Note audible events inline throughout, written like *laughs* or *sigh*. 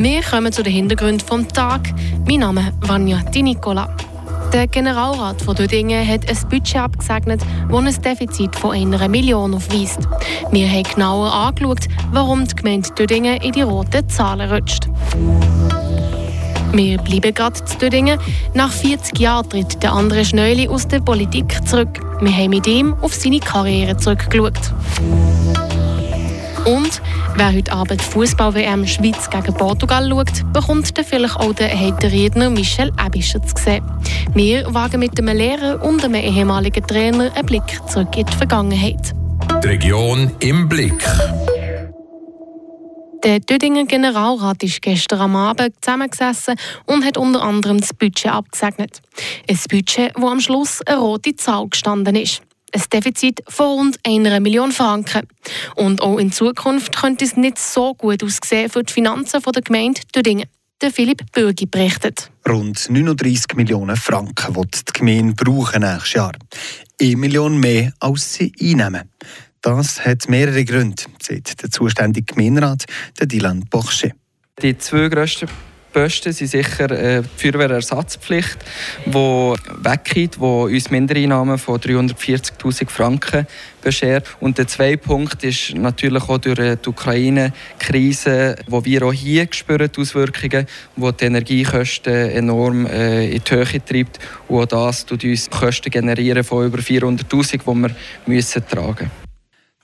Wir kommen zu den Hintergründen vom Tag. Mein Name ist Vanja Di Nicola. Der Generalrat von Dödingen hat ein Budget abgesegnet, das ein Defizit von einer Million aufweist. Wir haben genauer angeschaut, warum die Gemeinde Dödingen in die roten Zahlen rutscht. Wir bleiben gerade zu Dödingen. Nach 40 Jahren tritt der andere Schnöli aus der Politik zurück. Wir haben mit ihm auf seine Karriere zurückgeschaut. Und wer heute Abend Fußball-WM Schweiz gegen Portugal schaut, bekommt dann vielleicht auch den Hater-Redner Michel Ebischer zu sehen. Wir wagen mit einem Lehrer und einem ehemaligen Trainer einen Blick zurück in die Vergangenheit. Die Region im Blick. Der Dödinger Generalrat ist gestern am Abend zusammengesessen und hat unter anderem das Budget abgesegnet. Ein Budget, wo am Schluss eine rote Zahl gestanden ist. Ein Defizit von rund einer Million Franken. Und auch in Zukunft könnte es nicht so gut aussehen für die Finanzen der Gemeinde Dödingen. Der Philipp Bürgi berichtet. Rund 39 Millionen Franken wird die Gemeinde brauchen nächstes Jahr. Eine Million mehr, als sie einnehmen. Das hat mehrere Gründe, sagt der zuständige Gemeinderat, der Dylan Bochsche. Die zwei grössten Posten sind sicher äh, die Feuerwehrersatzpflicht, die weggeht, die uns Mindereinnahmen von 340'000 Franken beschert. Und der zweite Punkt ist natürlich auch durch äh, die Ukraine-Krise, wo wir auch hier spüren, die Auswirkungen, wo die Energiekosten enorm äh, in die Höhe treibt. Und auch das tut uns Kosten generieren von über 400'000, die wir müssen tragen müssen.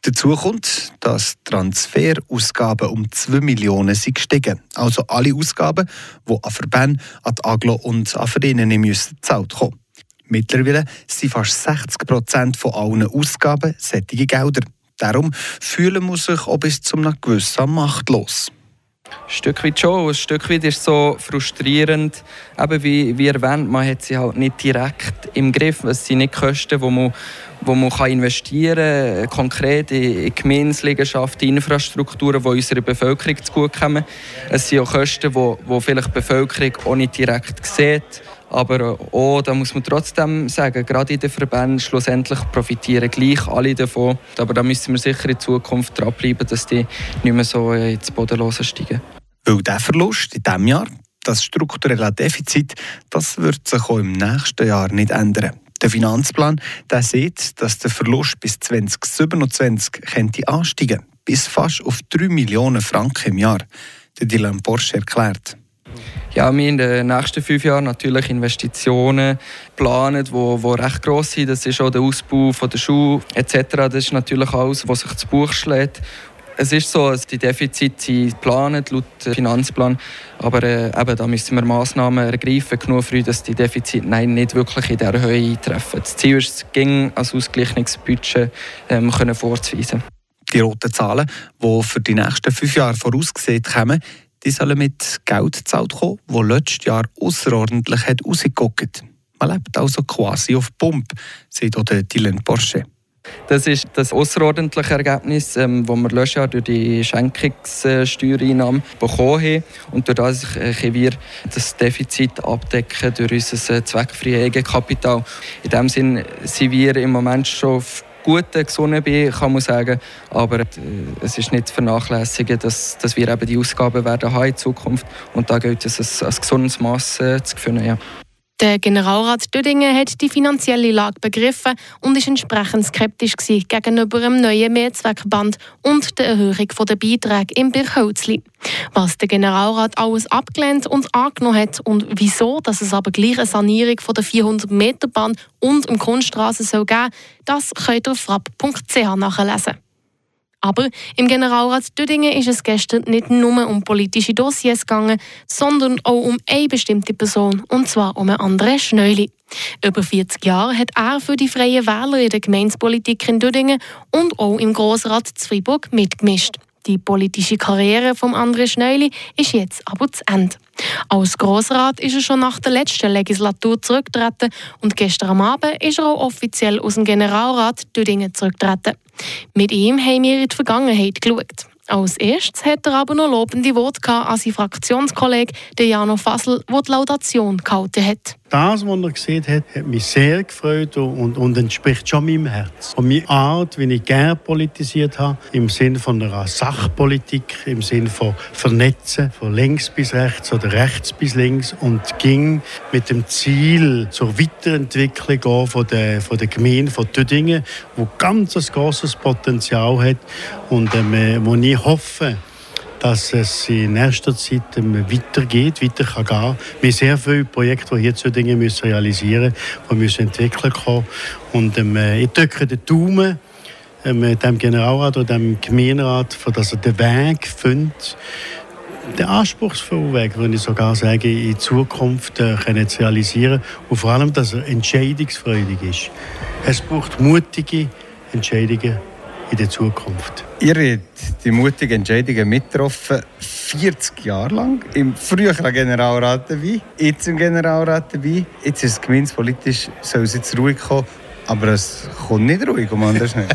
Dazu kommt, dass Transferausgaben um 2 Millionen sind gestiegen. Also alle Ausgaben, die an Verbände, an die Aglo und an Vereine müssen gezahlt kommen. Mittlerweile sind fast 60 Prozent von allen Ausgaben sättige Gelder. Darum fühlen wir sich auch bis zu einem gewissen machtlos. Ein Stück weit schon. Ein Stück weit ist es so frustrierend. Eben wie, wie erwähnt, man hat sie halt nicht direkt im Griff. Es sind nicht Kosten, die man wo man investieren kann, konkret in in Infrastrukturen, die unserer Bevölkerung zugutekommen. Es sind auch Kosten, die, die vielleicht die Bevölkerung auch nicht direkt sieht. Aber auch, da muss man trotzdem sagen, gerade in den Verbänden schlussendlich profitieren gleich alle davon. Aber da müssen wir sicher in Zukunft dranbleiben, dass die nicht mehr so ins Bodenlose steigen. Weil der Verlust in diesem Jahr, das strukturelle Defizit, das wird sich auch im nächsten Jahr nicht ändern. Der Finanzplan der sieht, dass der Verlust bis 2027 könnte ansteigen bis fast auf 3 Millionen Franken im Jahr. Der Dylan Porsche erklärt. Ja, wir in den nächsten fünf Jahren natürlich Investitionen planen, die, die recht gross sind. Das ist auch der Ausbau von der Schule etc. Das ist natürlich alles, was sich zu Buch schlägt. Es ist so, dass die Defizite sind geplant laut Finanzplan, aber äh, eben, da müssen wir Massnahmen ergreifen, genug früh, dass die Defizite nein, nicht wirklich in dieser Höhe eintreffen. Das Ziel ist es, ging als ausgeglichenes ähm, können vorzuweisen. Die roten Zahlen, die für die nächsten fünf Jahre vorausgesehen kommen, die sollen mit Geld gezahlt kommen, das letztes Jahr außerordentlich hat rausgeguckt. Man lebt also quasi auf Pump, sagt auch Dylan Porsche. Das ist das außerordentliche Ergebnis, ähm, das wir letztes Jahr durch die Schenkungssteuereinnahmen bekommen haben. Und durch das können wir das Defizit abdecken durch unser äh, zweckfreies Eigenkapital. In diesem Sinne sind wir im Moment schon auf guten, gesunden Bein, kann man sagen. Aber äh, es ist nicht zu vernachlässigen, dass, dass wir eben die Ausgaben werden haben in Zukunft. Und da gilt es, ein, ein gesundes Maß äh, zu finden. Ja. Der Generalrat Dödingen hat die finanzielle Lage begriffen und ist entsprechend skeptisch gegenüber dem neuen Mehrzweckband und der Erhöhung der Beiträge im Birchholzli. Was der Generalrat alles abgelehnt und angenommen hat und wieso, dass es aber gleich eine Sanierung von der 400 Meter Bahn und im Kunststraße soll geben, das könnt ihr auf frapp.ch nachlesen. Aber im Generalrat Dödingen ist es gestern nicht nur um politische Dossiers gegangen, sondern auch um eine bestimmte Person, und zwar um André Schneuli. Über 40 Jahre hat er für die Freien Wähler in der Gemeinspolitik in Dödingen und auch im Grossrat Zweiburg mitgemischt. Die politische Karriere von André Schneuli ist jetzt aber zu Ende. Als Grossrat ist er schon nach der letzten Legislatur zurückgetreten und gestern Abend ist er auch offiziell aus dem Generalrat Dödingen zurückgetreten. Mit ihm haben wir in die Vergangenheit geschaut. Als erstes hat er aber noch lobende Worte an seinen Fraktionskollegen Jano Fassel, der die Laudation gehalten hat. Das, was er gesehen hat, hat mich sehr gefreut und, und entspricht schon meinem Herz. Und meine Art, wie ich gerne politisiert habe, im Sinne von einer Sachpolitik, im Sinne von Vernetzen, von links bis rechts oder rechts bis links und ging mit dem Ziel zur Weiterentwicklung von der, von der Gemeinde von Tüdingen, wo ganz ein großes Potenzial hat und ähm, wo ich hoffe, dass es in erster Zeit ähm, weitergeht, weiter kann gehen. Wir haben sehr viele Projekte, die hier zu Dingen müssen realisieren müssen, die müssen entwickelt kommen. Und ähm, ich drücke den Daumen ähm, dem Generalrat oder dem Gemeinderat, dass er den Weg findet, den anspruchsvollen Weg, würde ich sogar sagen, in Zukunft äh, können zu realisieren und vor allem, dass er entscheidungsfreudig ist. Es braucht mutige Entscheidungen in der Zukunft. Ihr habt die mutigen Entscheidungen mitgetroffen, 40 Jahre lang. Im früheren Generalrat dabei, jetzt im Generalrat dabei. Jetzt ist es gemeinspolitisch, soll es jetzt ruhig kommen. Aber es kommt nicht ruhig, um anders nicht. *laughs*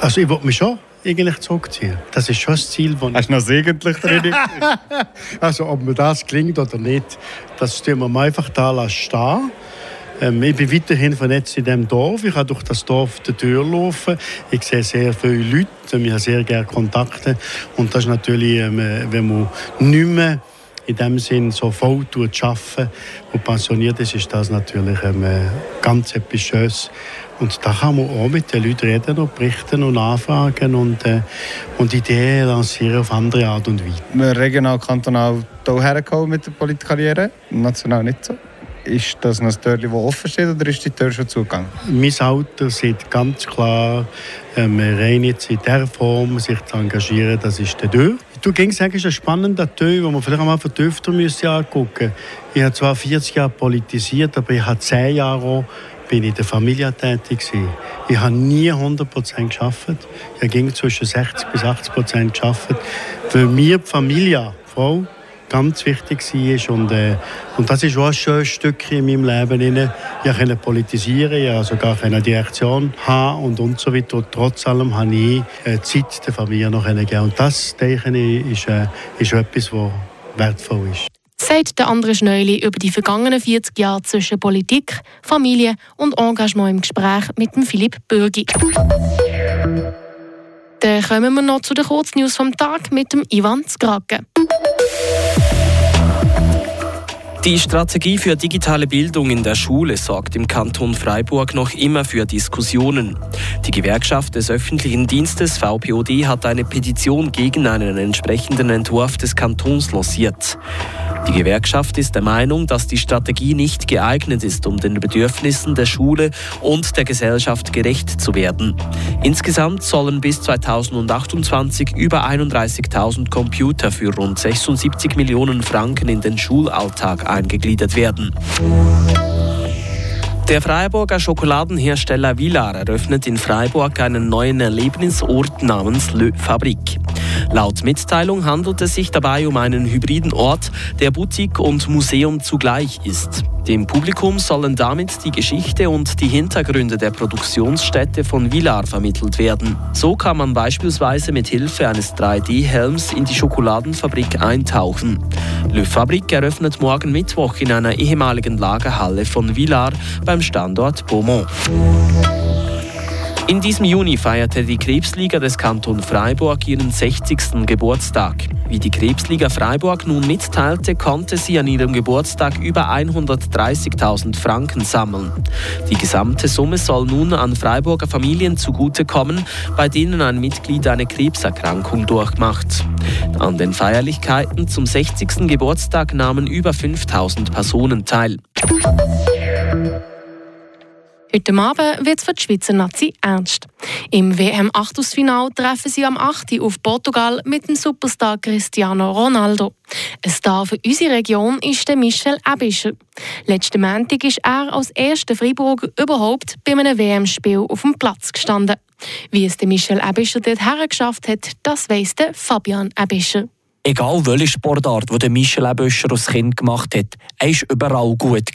also ich wollte mich schon eigentlich zurückziehen. Das ist schon das Ziel. Das Hast du noch eigentlich drin? *laughs* also ob mir das klingt oder nicht, das tun wir einfach da stehen ähm, ich bin weiterhin vernetzt in diesem Dorf. Ich kann durch das Dorf die Tür laufen. Ich sehe sehr viele Leute. Ich habe sehr gerne Kontakte. Und das ist natürlich, ähm, wenn man nicht mehr in dem Sinn so voll arbeiten und pensioniert ist, ist das natürlich ähm, ganz etwas Schönes. Und da kann man auch mit den Leuten reden und berichten und anfragen und, äh, und Ideen lancieren auf andere Art und Weise. Regional, kantonal hier hergekommen mit der Politikkarriere, national nicht so? Ist das noch ein Tür, das offen steht oder ist die Tür schon zugegangen? Mein Alter sieht ganz klar, ähm, rein jetzt in dieser Form sich zu engagieren, das ist der Tür. Du gingst ist ein spannender Tür, den man vielleicht einmal vertiefter müsste angucken. Ich habe zwar 40 Jahre politisiert, aber ich habe 10 Jahre bin in der Familie tätig. Ich habe nie 100 Prozent geschafft. Ich habe zwischen 60 bis 80 Prozent geschafft. Für mich die Familie, Frau, ganz wichtig war. Und, äh, und das ist auch ein schönes Stück in meinem Leben. Ich konnte politisieren, ich sogar eine Direktion haben und, und so weiter. Und trotz allem habe ich äh, Zeit der Familie noch geben. Und das, denke ich, ist, äh, ist etwas, was wertvoll ist sagt der andere Schneuli über die vergangenen 40 Jahre zwischen Politik, Familie und Engagement im Gespräch mit dem Philipp Bürgi. Dann kommen wir noch zu den Kurznews vom Tag mit dem Ivan Zgrake. Die Strategie für digitale Bildung in der Schule sorgt im Kanton Freiburg noch immer für Diskussionen. Die Gewerkschaft des öffentlichen Dienstes VPOD hat eine Petition gegen einen entsprechenden Entwurf des Kantons lanciert. Die Gewerkschaft ist der Meinung, dass die Strategie nicht geeignet ist, um den Bedürfnissen der Schule und der Gesellschaft gerecht zu werden. Insgesamt sollen bis 2028 über 31.000 Computer für rund 76 Millionen Franken in den Schulalltag eingegliedert werden. Der Freiburger Schokoladenhersteller Villar eröffnet in Freiburg einen neuen Erlebnisort namens Le Fabrik. Laut Mitteilung handelt es sich dabei um einen hybriden Ort, der Boutique und Museum zugleich ist. Dem Publikum sollen damit die Geschichte und die Hintergründe der Produktionsstätte von Villar vermittelt werden. So kann man beispielsweise mit Hilfe eines 3D-Helms in die Schokoladenfabrik eintauchen. Le Fabrik eröffnet morgen Mittwoch in einer ehemaligen Lagerhalle von Villar beim Standort Beaumont. In diesem Juni feierte die Krebsliga des Kanton Freiburg ihren 60. Geburtstag. Wie die Krebsliga Freiburg nun mitteilte, konnte sie an ihrem Geburtstag über 130.000 Franken sammeln. Die gesamte Summe soll nun an Freiburger Familien zugutekommen, bei denen ein Mitglied eine Krebserkrankung durchmacht. An den Feierlichkeiten zum 60. Geburtstag nahmen über 5000 Personen teil. Heute Abend wird es für die Schweizer Nazi ernst. Im WM-Achtelfinal treffen sie am 8. auf Portugal mit dem Superstar Cristiano Ronaldo. Ein Star für unsere Region ist der Michel Ebischer. Letzten Montag ist er als erster Freiburger überhaupt bei einem WM-Spiel auf dem Platz gestanden. Wie es der Michel Ebischer dort hergeschafft hat, das weiss der Fabian Ebischer. Egal welche Sportart, die Michel Ebischer als Kind gemacht hat, er war überall gut.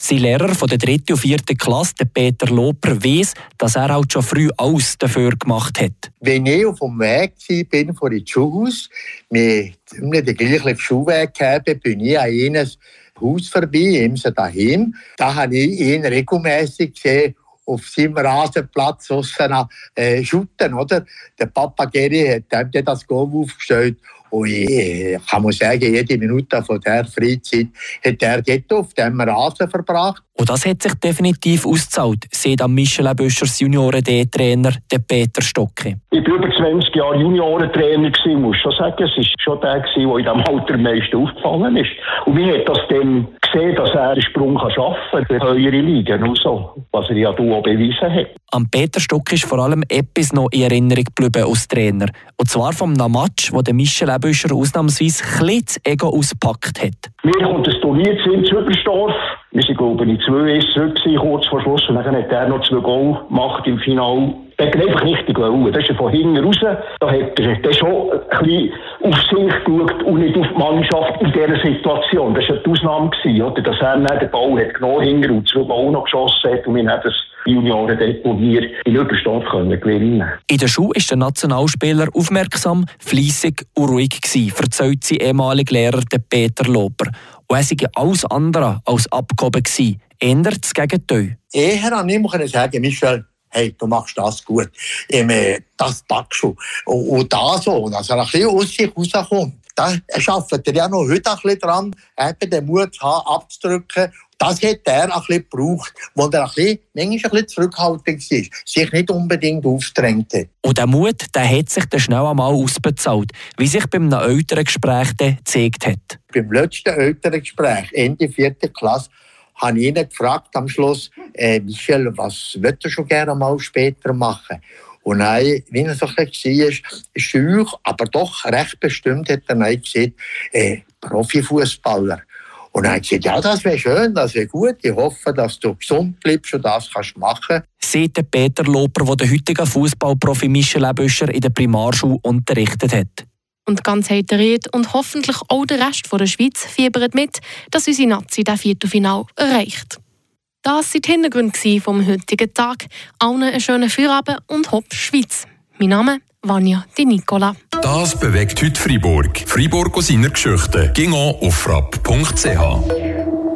Sein Lehrer von der dritten und vierten Klasse, Peter Loper, weiß, dass er halt schon früh alles dafür gemacht hat. Wenn ich auf dem Weg bin vor dem Schulhaus, wir den gleichen Schulweg haben, bin ich an eines Haus vorbei, ihm so daheim. Da habe ich ihn regelmäßig gesehen, auf seinem Rasenplatz aussen äh, schütten, oder? Der Papa Geri hat ihm das Goal aufgestellt und ich kann man sagen, jede Minute von der Freizeit hat er dort auf dem Rasen verbracht. Und das hat sich definitiv ausgezahlt, sagt am Michelin Büschers Junioren-D-Trainer Peter Stocke. Ich war über 20 Jahre Juniorentrainer, muss schon sagen. Es war schon der, der in diesem Alter am meisten aufgefallen ist. Und mir hat das dann gesehen, dass er einen Sprung schaffen kann für höhere Ligen und so, was er ja auch bewiesen hat. Am Peter Stock ist vor allem etwas noch in Erinnerung geblieben als Trainer. Und zwar vom Match, wo der Michel Ebüscher ausnahmsweise ein Ego ausgepackt hat. Mir kommt ein Turnier in Zübersdorf. Wir waren, glaube ich, 2-1 zurück, kurz vor Schluss. Und dann hat er noch zwei Goal gemacht im Finale. Der hat einfach richtig wollen. Das ist von hinten raus. Da hat er schon ein bisschen auf sich geschaut und nicht auf die Mannschaft in dieser Situation. Das war die Ausnahme, gewesen, oder? dass er dann den Ball hat genommen hinten und zwei Goal noch geschossen hat und wir haben das Junioren deponiert in Überstand können gewinnen In der Schule ist der Nationalspieler aufmerksam, fleissig und ruhig gewesen, verzeiht sein ehemaliger Lehrer Peter Loper. Und er sei alles andere als abgehoben gewesen. Ändert das Gegenteil. Eher an ihm können sagen, Michel, hey, du machst das gut. Ähm, das packst du. Und, und da so, dass er ein bisschen aus sich rauskommt. Da arbeitet er ja noch heute ein bisschen dran, eben den Mut zu haben, abzudrücken. Das hat er ein bisschen gebraucht, wo er ein bisschen, manchmal ein bisschen zurückhaltend war, sich nicht unbedingt aufdrängt hat. Und der Mut, der hat sich dann schnell einmal ausbezahlt, wie sich beim älteren Gespräch gezeigt hat. Beim letzten älteren Gespräch, Ende vierte Klasse, habe ich ihn gefragt am Schluss, äh, Michel, was würdest du schon gerne mal später machen? Und dann, wie er so ein bisschen war, schüch, aber doch recht bestimmt, hat er dann gesagt, äh, Profifußballer. Und dann hat gesagt, ja, das wäre schön, das wäre gut. Ich hoffe, dass du gesund bleibst und das kannst machen. Sagt Peter Loper, der den heutigen Fußballprofi Michel Ebüscher in der Primarschule unterrichtet hat. Und ganz heiteriert und hoffentlich auch der Rest der Schweiz fiebert mit, dass unsere Nazi das Viertelfinal erreicht. Das waren die Hintergründe vom heutigen Tag. Allen einen schönen Feierabend und Hopp Schweiz. Mein Name ist Vanja Di Nicola. Das bewegt heute Freiburg. Freiburg aus seiner Geschichte. Ging auf frapp.ch.